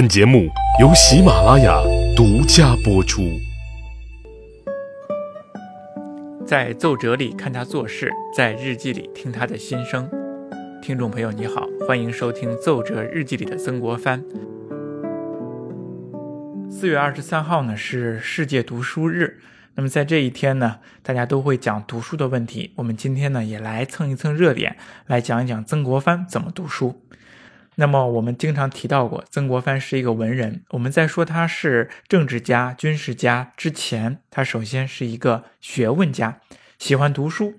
本节目由喜马拉雅独家播出。在奏折里看他做事，在日记里听他的心声。听众朋友，你好，欢迎收听《奏折日记里的曾国藩》。四月二十三号呢是世界读书日，那么在这一天呢，大家都会讲读书的问题。我们今天呢也来蹭一蹭热点，来讲一讲曾国藩怎么读书。那么我们经常提到过，曾国藩是一个文人。我们在说他是政治家、军事家之前，他首先是一个学问家，喜欢读书。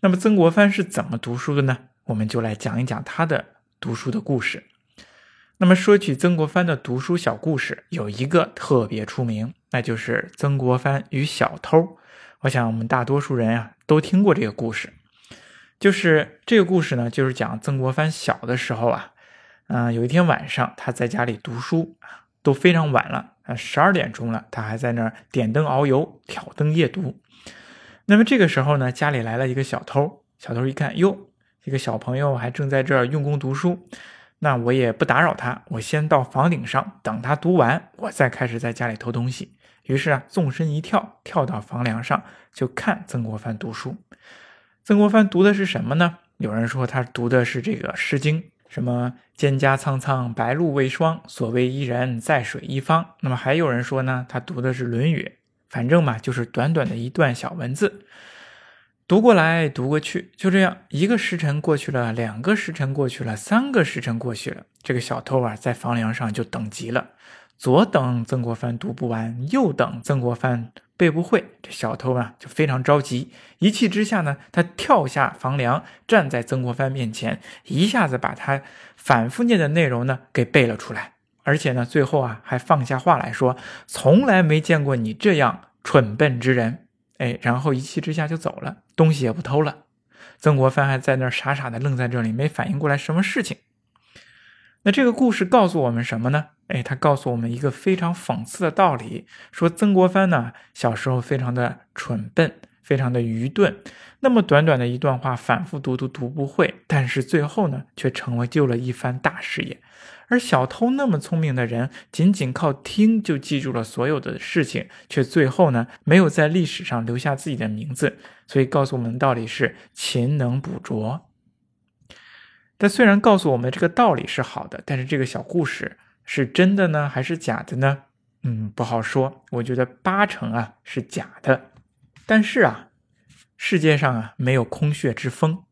那么曾国藩是怎么读书的呢？我们就来讲一讲他的读书的故事。那么说起曾国藩的读书小故事，有一个特别出名，那就是曾国藩与小偷。我想我们大多数人啊都听过这个故事。就是这个故事呢，就是讲曾国藩小的时候啊。嗯，有一天晚上，他在家里读书啊，都非常晚了啊，十二点钟了，他还在那儿点灯熬油、挑灯夜读。那么这个时候呢，家里来了一个小偷，小偷一看，哟，一个小朋友还正在这儿用功读书，那我也不打扰他，我先到房顶上等他读完，我再开始在家里偷东西。于是啊，纵身一跳，跳到房梁上，就看曾国藩读书。曾国藩读的是什么呢？有人说他读的是这个《诗经》。什么蒹葭苍苍，白露为霜。所谓伊人，在水一方。那么还有人说呢，他读的是《论语》。反正嘛，就是短短的一段小文字，读过来读过去，就这样，一个时辰过去了，两个时辰过去了，三个时辰过去了。这个小偷啊，在房梁上就等急了，左等曾国藩读不完，右等曾国藩。背不会，这小偷啊就非常着急，一气之下呢，他跳下房梁，站在曾国藩面前，一下子把他反复念的内容呢给背了出来，而且呢，最后啊还放下话来说：“从来没见过你这样蠢笨之人。”哎，然后一气之下就走了，东西也不偷了。曾国藩还在那儿傻傻的愣在这里，没反应过来什么事情。那这个故事告诉我们什么呢？哎，他告诉我们一个非常讽刺的道理，说曾国藩呢小时候非常的蠢笨，非常的愚钝。那么短短的一段话，反复读读读不会，但是最后呢却成为就了一番大事业。而小偷那么聪明的人，仅仅靠听就记住了所有的事情，却最后呢没有在历史上留下自己的名字。所以告诉我们的道理是勤能补拙。但虽然告诉我们这个道理是好的，但是这个小故事是真的呢，还是假的呢？嗯，不好说。我觉得八成啊是假的。但是啊，世界上啊没有空穴之风。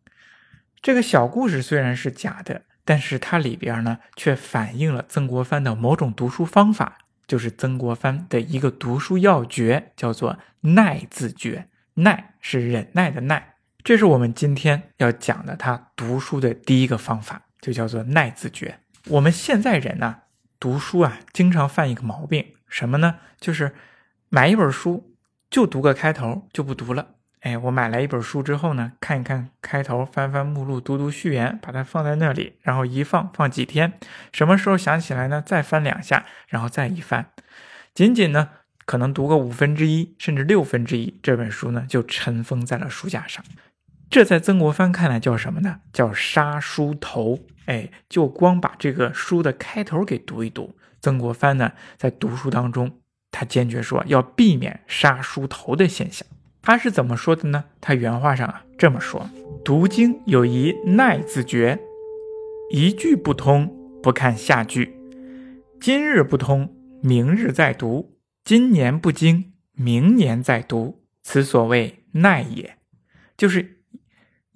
这个小故事虽然是假的，但是它里边呢却反映了曾国藩的某种读书方法，就是曾国藩的一个读书要诀，叫做耐字诀。耐是忍耐的耐。这是我们今天要讲的，他读书的第一个方法就叫做耐字诀。我们现在人呢，读书啊，经常犯一个毛病，什么呢？就是买一本书就读个开头就不读了。哎，我买来一本书之后呢，看一看开头，翻翻目录，读读序言，把它放在那里，然后一放放几天，什么时候想起来呢？再翻两下，然后再一翻，仅仅呢，可能读个五分之一甚至六分之一，这本书呢就尘封在了书架上。这在曾国藩看来叫什么呢？叫杀书头。哎，就光把这个书的开头给读一读。曾国藩呢，在读书当中，他坚决说要避免杀书头的现象。他是怎么说的呢？他原话上啊这么说：读经有一耐字诀，一句不通不看下句，今日不通，明日再读；今年不精，明年再读。此所谓耐也，就是。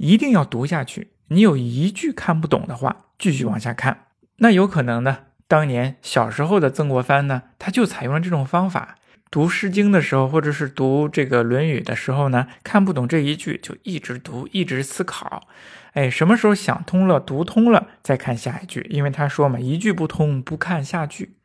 一定要读下去。你有一句看不懂的话，继续往下看。那有可能呢？当年小时候的曾国藩呢，他就采用了这种方法。读《诗经》的时候，或者是读这个《论语》的时候呢，看不懂这一句，就一直读，一直思考。哎，什么时候想通了、读通了，再看下一句。因为他说嘛，一句不通，不看下句。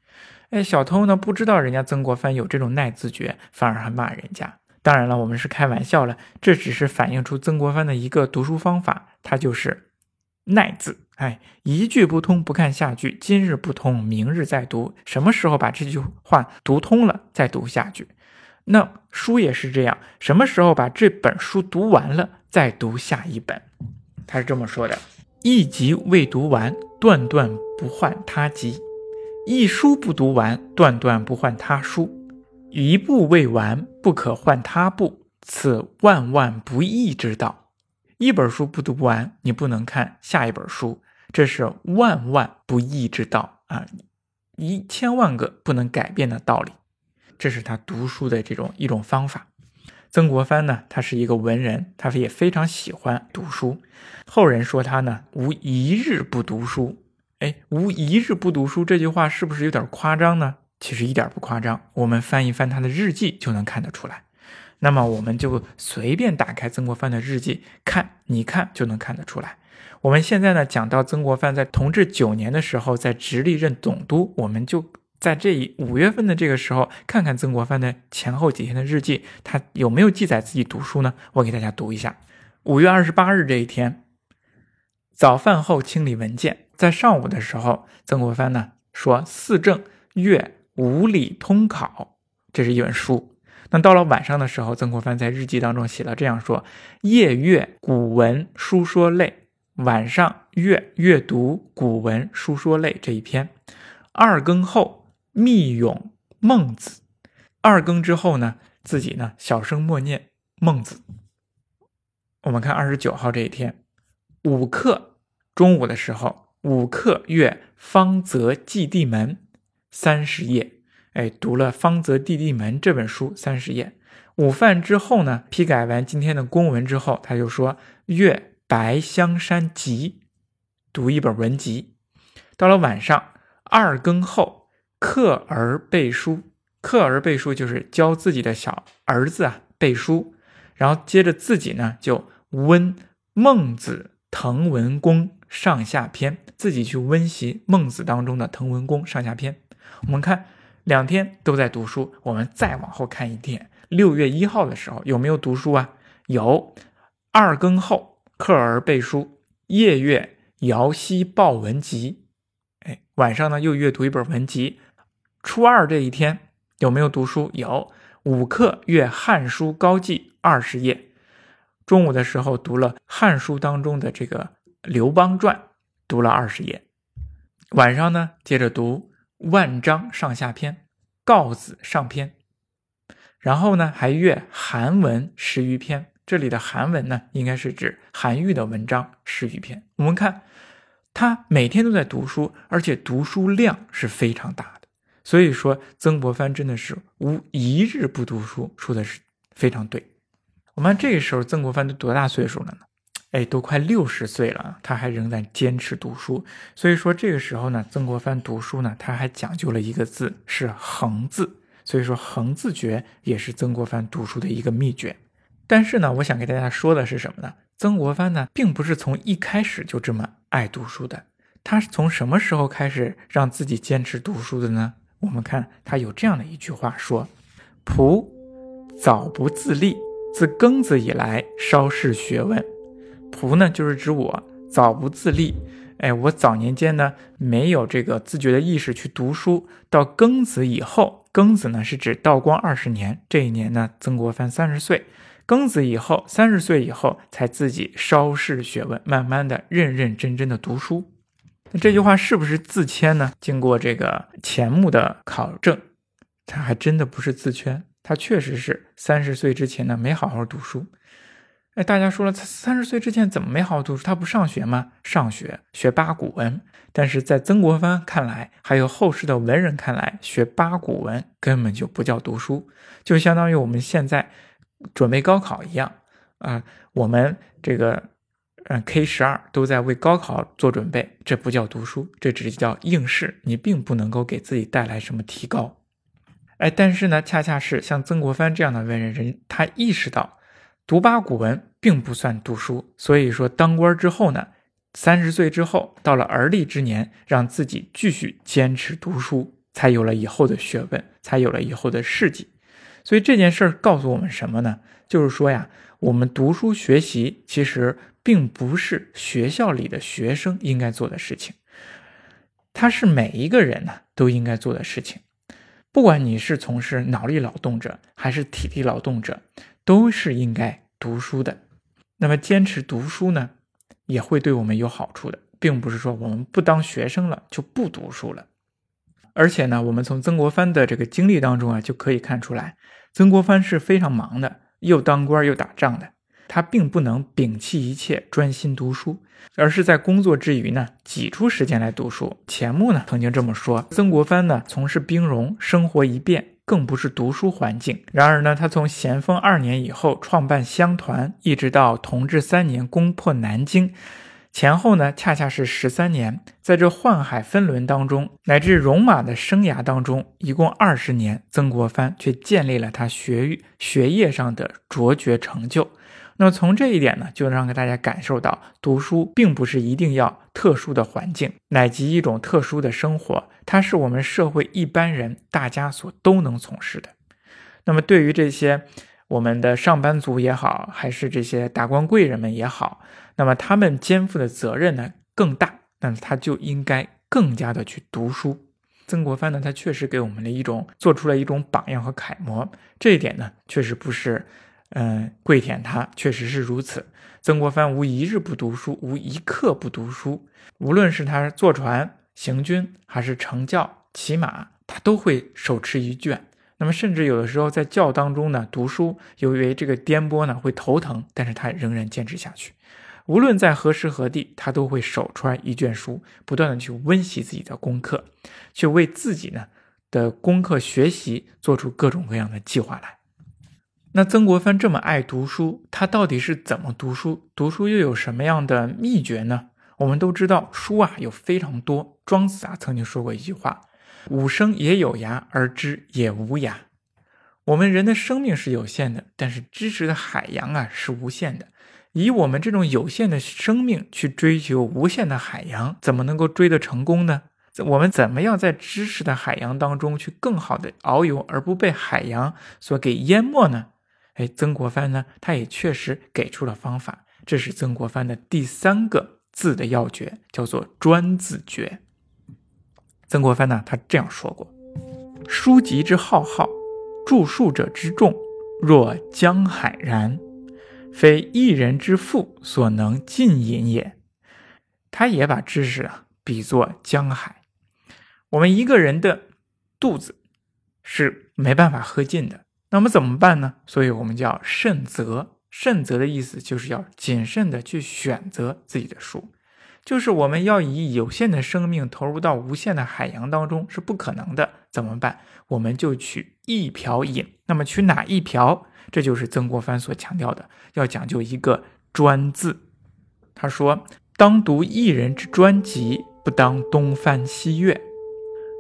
哎，小偷呢，不知道人家曾国藩有这种耐字诀，反而还骂人家。当然了，我们是开玩笑了，这只是反映出曾国藩的一个读书方法，他就是耐字。哎，一句不通不看下句，今日不通，明日再读。什么时候把这句话读通了，再读下句。那书也是这样，什么时候把这本书读完了，再读下一本。他是这么说的：一集未读完，断断不换他集。一书不读完，断断不换他书；一步未完，不可换他步。此万万不义之道。一本书不读不完，你不能看下一本书，这是万万不义之道啊！一千万个不能改变的道理。这是他读书的这种一种方法。曾国藩呢，他是一个文人，他也非常喜欢读书。后人说他呢，无一日不读书。哎，无一日不读书这句话是不是有点夸张呢？其实一点不夸张，我们翻一翻他的日记就能看得出来。那么我们就随便打开曾国藩的日记看，你看就能看得出来。我们现在呢讲到曾国藩在同治九年的时候在直隶任总督，我们就。在这一五月份的这个时候，看看曾国藩的前后几天的日记，他有没有记载自己读书呢？我给大家读一下。五月二十八日这一天，早饭后清理文件，在上午的时候，曾国藩呢说《四正月五礼通考》，这是一本书。那到了晚上的时候，曾国藩在日记当中写了这样说：夜阅古文书说类，晚上阅阅读古文书说类这一篇。二更后。密咏孟子，二更之后呢，自己呢小声默念孟子。我们看二十九号这一天，五课中午的时候，五课阅方泽祭地门三十页，哎，读了方泽弟弟门这本书三十页。午饭之后呢，批改完今天的公文之后，他就说阅白香山集，读一本文集。到了晚上二更后。课儿背书，课儿背书就是教自己的小儿子啊背书，然后接着自己呢就温孟子滕文公上下篇，自己去温习孟子当中的滕文公上下篇。我们看两天都在读书，我们再往后看一天，六月一号的时候有没有读书啊？有，二更后课儿背书，夜月姚熙报文集，哎，晚上呢又阅读一本文集。初二这一天有没有读书？有，五课阅《汉书高记》二十页。中午的时候读了《汉书》当中的这个《刘邦传》，读了二十页。晚上呢，接着读《万章上下篇》《告子上篇》。然后呢，还阅韩文十余篇。这里的韩文呢，应该是指韩愈的文章十余篇。我们看，他每天都在读书，而且读书量是非常大的。所以说，曾国藩真的是无一日不读书，说的是非常对。我们这个时候，曾国藩都多大岁数了呢？哎，都快六十岁了，他还仍在坚持读书。所以说，这个时候呢，曾国藩读书呢，他还讲究了一个字，是横字。所以说，横字诀也是曾国藩读书的一个秘诀。但是呢，我想给大家说的是什么呢？曾国藩呢，并不是从一开始就这么爱读书的。他是从什么时候开始让自己坚持读书的呢？我们看他有这样的一句话说：“仆早不自立，自庚子以来稍事学问。仆呢，就是指我早不自立。哎，我早年间呢没有这个自觉的意识去读书。到庚子以后，庚子呢是指道光二十年，这一年呢曾国藩三十岁。庚子以后，三十岁以后才自己稍事学问，慢慢的认认真真的读书。”那这句话是不是自谦呢？经过这个钱穆的考证，他还真的不是自谦，他确实是三十岁之前呢没好好读书。哎，大家说了，他三十岁之前怎么没好好读书？他不上学吗？上学，学八股文。但是在曾国藩看来，还有后世的文人看来，学八股文根本就不叫读书，就相当于我们现在准备高考一样啊，我们这个。嗯，K 十二都在为高考做准备，这不叫读书，这只叫应试。你并不能够给自己带来什么提高。哎，但是呢，恰恰是像曾国藩这样的文人，人他意识到读八股文并不算读书。所以说，当官之后呢，三十岁之后，到了而立之年，让自己继续坚持读书，才有了以后的学问，才有了以后的事迹。所以这件事儿告诉我们什么呢？就是说呀，我们读书学习其实。并不是学校里的学生应该做的事情，它是每一个人呢都应该做的事情。不管你是从事脑力劳动者还是体力劳动者，都是应该读书的。那么坚持读书呢，也会对我们有好处的，并不是说我们不当学生了就不读书了。而且呢，我们从曾国藩的这个经历当中啊，就可以看出来，曾国藩是非常忙的，又当官又打仗的，他并不能摒弃一切专心读书，而是在工作之余呢，挤出时间来读书。钱穆呢曾经这么说：曾国藩呢从事兵戎，生活一变，更不是读书环境。然而呢，他从咸丰二年以后创办乡团，一直到同治三年攻破南京。前后呢，恰恰是十三年，在这宦海分轮当中，乃至戎马的生涯当中，一共二十年，曾国藩却建立了他学学业上的卓绝成就。那么从这一点呢，就能让大家感受到，读书并不是一定要特殊的环境，乃及一种特殊的生活，它是我们社会一般人大家所都能从事的。那么对于这些我们的上班族也好，还是这些达官贵人们也好。那么他们肩负的责任呢更大，那么他就应该更加的去读书。曾国藩呢，他确实给我们的一种做出了一种榜样和楷模，这一点呢确实不是，嗯，跪舔他，确实是如此。曾国藩无一日不读书，无一刻不读书，无论是他坐船行军，还是乘轿骑马，他都会手持一卷。那么甚至有的时候在轿当中呢读书，由于这个颠簸呢会头疼，但是他仍然坚持下去。无论在何时何地，他都会手揣一卷书，不断的去温习自己的功课，去为自己呢的功课学习做出各种各样的计划来。那曾国藩这么爱读书，他到底是怎么读书？读书又有什么样的秘诀呢？我们都知道，书啊有非常多。庄子啊曾经说过一句话：“吾生也有涯，而知也无涯。”我们人的生命是有限的，但是知识的海洋啊是无限的。以我们这种有限的生命去追求无限的海洋，怎么能够追得成功呢？我们怎么样在知识的海洋当中去更好的遨游，而不被海洋所给淹没呢？哎，曾国藩呢，他也确实给出了方法。这是曾国藩的第三个字的要诀，叫做专字诀。曾国藩呢，他这样说过：“书籍之浩浩，著述者之众，若江海然。”非一人之腹所能尽饮也。他也把知识啊比作江海，我们一个人的肚子是没办法喝尽的。那么怎么办呢？所以我们叫慎择。慎择的意思就是要谨慎的去选择自己的书，就是我们要以有限的生命投入到无限的海洋当中是不可能的。怎么办？我们就取一瓢饮。那么取哪一瓢？这就是曾国藩所强调的，要讲究一个专字。他说：“当读一人之专辑，不当东翻西阅。”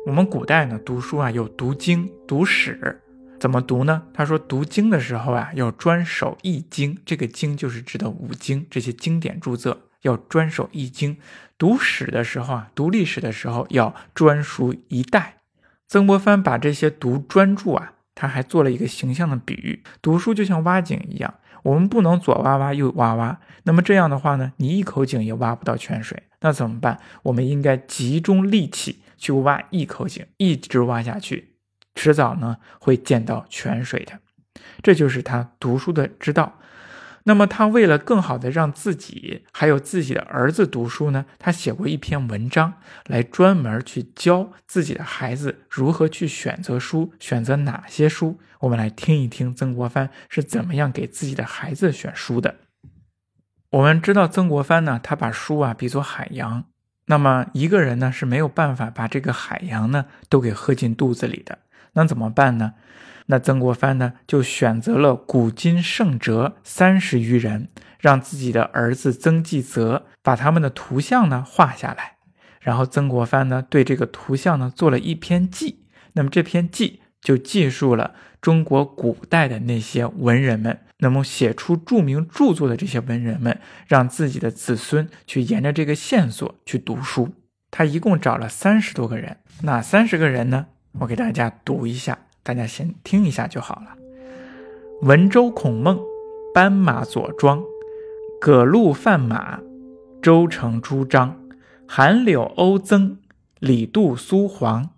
我们古代呢，读书啊，有读经、读史，怎么读呢？他说，读经的时候啊，要专守一经，这个经就是指的五经，这些经典著作要专守一经。读史的时候啊，读历史的时候要专书一代。曾国藩把这些读专注啊。他还做了一个形象的比喻：读书就像挖井一样，我们不能左挖挖右挖挖。那么这样的话呢，你一口井也挖不到泉水，那怎么办？我们应该集中力气去挖一口井，一直挖下去，迟早呢会见到泉水的。这就是他读书的之道。那么他为了更好的让自己还有自己的儿子读书呢，他写过一篇文章来专门去教自己的孩子如何去选择书，选择哪些书。我们来听一听曾国藩是怎么样给自己的孩子选书的。我们知道曾国藩呢，他把书啊比作海洋，那么一个人呢是没有办法把这个海洋呢都给喝进肚子里的，那怎么办呢？那曾国藩呢，就选择了古今圣哲三十余人，让自己的儿子曾纪泽把他们的图像呢画下来，然后曾国藩呢对这个图像呢做了一篇记，那么这篇记就记述了中国古代的那些文人们，那么写出著名著作的这些文人们，让自己的子孙去沿着这个线索去读书。他一共找了三十多个人，哪三十个人呢？我给大家读一下。大家先听一下就好了。文周孔孟，斑马左庄，葛路范马，周成朱张，韩柳欧曾，李杜苏黄，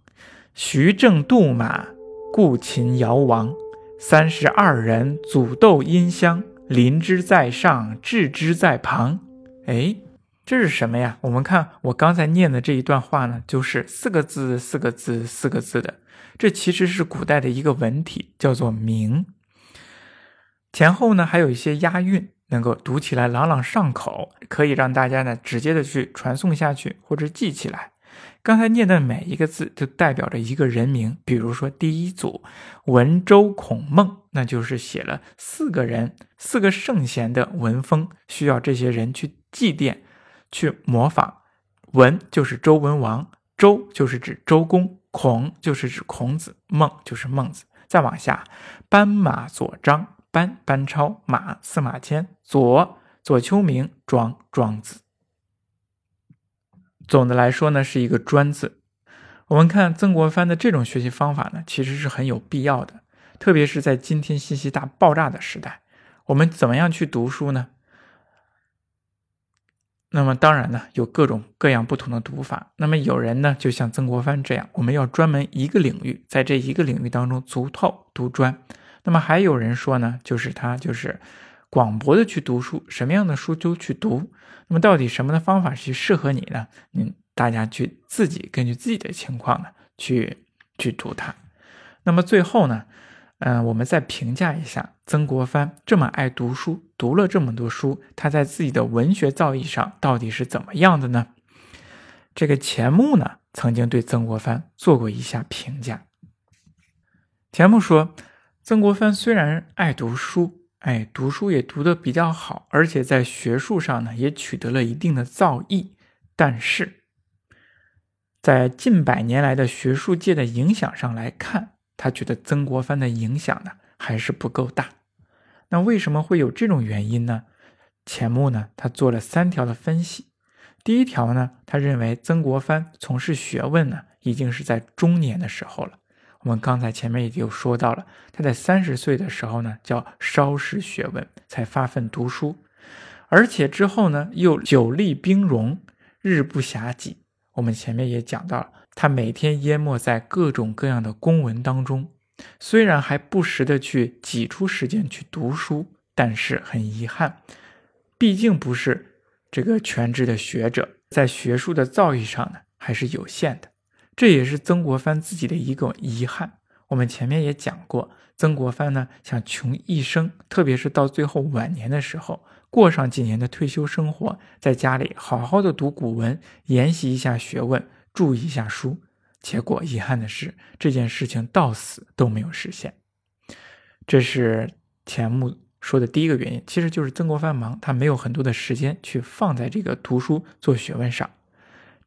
徐正杜马，顾秦尧王，三十二人组斗音箱，临之在上，置之在旁。哎，这是什么呀？我们看我刚才念的这一段话呢，就是四个字、四个字、四个字的。这其实是古代的一个文体，叫做名。前后呢还有一些押韵，能够读起来朗朗上口，可以让大家呢直接的去传送下去或者记起来。刚才念的每一个字都代表着一个人名，比如说第一组文周孔孟，那就是写了四个人，四个圣贤的文风，需要这些人去祭奠。去模仿，文就是周文王，周就是指周公，孔就是指孔子，孟就是孟子。再往下，班马左张，班班超，马司马迁，左左丘明，庄庄子。总的来说呢，是一个专字。我们看曾国藩的这种学习方法呢，其实是很有必要的，特别是在今天信息大爆炸的时代，我们怎么样去读书呢？那么当然呢，有各种各样不同的读法。那么有人呢，就像曾国藩这样，我们要专门一个领域，在这一个领域当中足透读专。那么还有人说呢，就是他就是广博的去读书，什么样的书都去读。那么到底什么的方法去适合你呢？嗯，大家去自己根据自己的情况呢，去去读它。那么最后呢？嗯，我们再评价一下曾国藩这么爱读书，读了这么多书，他在自己的文学造诣上到底是怎么样的呢？这个钱穆呢，曾经对曾国藩做过一下评价。钱穆说，曾国藩虽然爱读书，哎，读书也读得比较好，而且在学术上呢也取得了一定的造诣，但是在近百年来的学术界的影响上来看。他觉得曾国藩的影响呢还是不够大，那为什么会有这种原因呢？钱穆呢，他做了三条的分析。第一条呢，他认为曾国藩从事学问呢已经是在中年的时候了。我们刚才前面已经说到了，他在三十岁的时候呢叫稍识学问，才发奋读书，而且之后呢又久历兵戎，日不暇己。我们前面也讲到了。他每天淹没在各种各样的公文当中，虽然还不时的去挤出时间去读书，但是很遗憾，毕竟不是这个全职的学者，在学术的造诣上呢还是有限的。这也是曾国藩自己的一个遗憾。我们前面也讲过，曾国藩呢想穷一生，特别是到最后晚年的时候，过上几年的退休生活，在家里好好的读古文，研习一下学问。注意一下书，结果遗憾的是，这件事情到死都没有实现。这是钱穆说的第一个原因，其实就是曾国藩忙，他没有很多的时间去放在这个读书做学问上。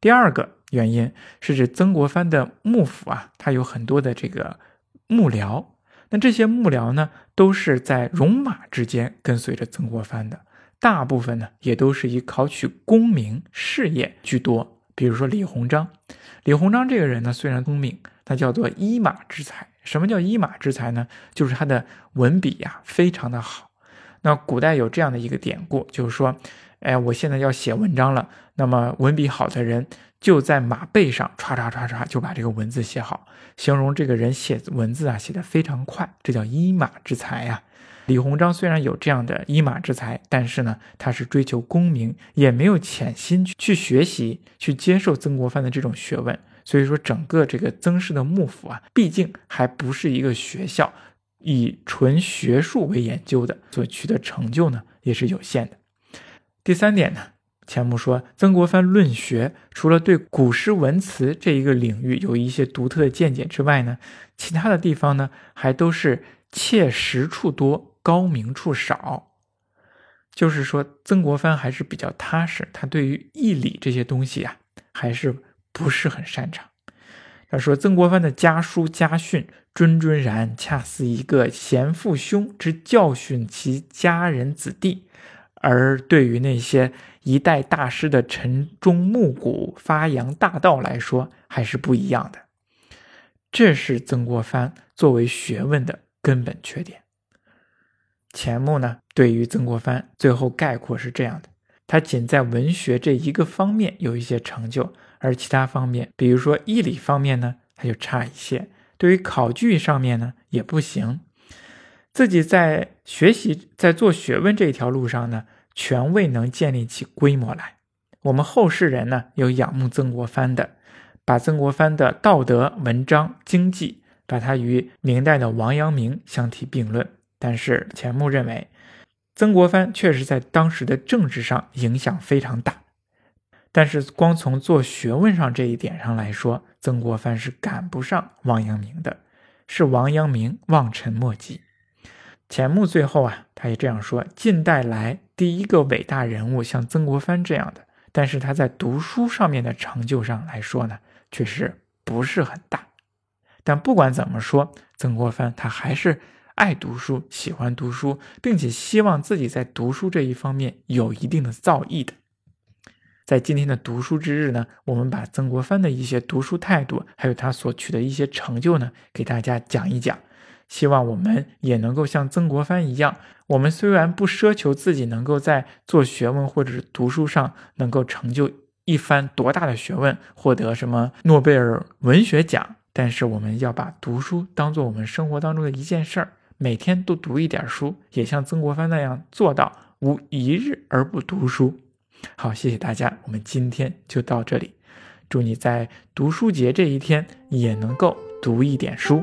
第二个原因是指曾国藩的幕府啊，他有很多的这个幕僚，那这些幕僚呢，都是在戎马之间跟随着曾国藩的，大部分呢也都是以考取功名事业居多。比如说李鸿章，李鸿章这个人呢，虽然聪明，他叫做一马之才。什么叫一马之才呢？就是他的文笔呀，非常的好。那古代有这样的一个典故，就是说，哎，我现在要写文章了，那么文笔好的人就在马背上唰唰唰唰就把这个文字写好，形容这个人写文字啊写得非常快，这叫一马之才呀。李鸿章虽然有这样的一马之才，但是呢，他是追求功名，也没有潜心去去学习、去接受曾国藩的这种学问。所以说，整个这个曾氏的幕府啊，毕竟还不是一个学校，以纯学术为研究的，所取得成就呢，也是有限的。第三点呢，钱穆说，曾国藩论学，除了对古诗文辞这一个领域有一些独特的见解之外呢，其他的地方呢，还都是切实处多。高明处少，就是说曾国藩还是比较踏实，他对于义理这些东西啊，还是不是很擅长。他说曾国藩的家书家训谆谆然，恰似一个贤父兄之教训其家人子弟，而对于那些一代大师的晨钟暮鼓发扬大道来说，还是不一样的。这是曾国藩作为学问的根本缺点。钱穆呢，对于曾国藩最后概括是这样的：他仅在文学这一个方面有一些成就，而其他方面，比如说义理方面呢，他就差一些；对于考据上面呢，也不行。自己在学习、在做学问这一条路上呢，全未能建立起规模来。我们后世人呢有仰慕曾国藩的，把曾国藩的道德、文章、经济，把他与明代的王阳明相提并论。但是钱穆认为，曾国藩确实在当时的政治上影响非常大，但是光从做学问上这一点上来说，曾国藩是赶不上王阳明的，是王阳明望尘莫及。钱穆最后啊，他也这样说：近代来第一个伟大人物像曾国藩这样的。但是他在读书上面的成就上来说呢，确实不是很大。但不管怎么说，曾国藩他还是爱读书、喜欢读书，并且希望自己在读书这一方面有一定的造诣的。在今天的读书之日呢，我们把曾国藩的一些读书态度，还有他所取的一些成就呢，给大家讲一讲。希望我们也能够像曾国藩一样，我们虽然不奢求自己能够在做学问或者是读书上能够成就一番多大的学问，获得什么诺贝尔文学奖，但是我们要把读书当做我们生活当中的一件事儿，每天都读一点书，也像曾国藩那样做到无一日而不读书。好，谢谢大家，我们今天就到这里，祝你在读书节这一天也能够读一点书。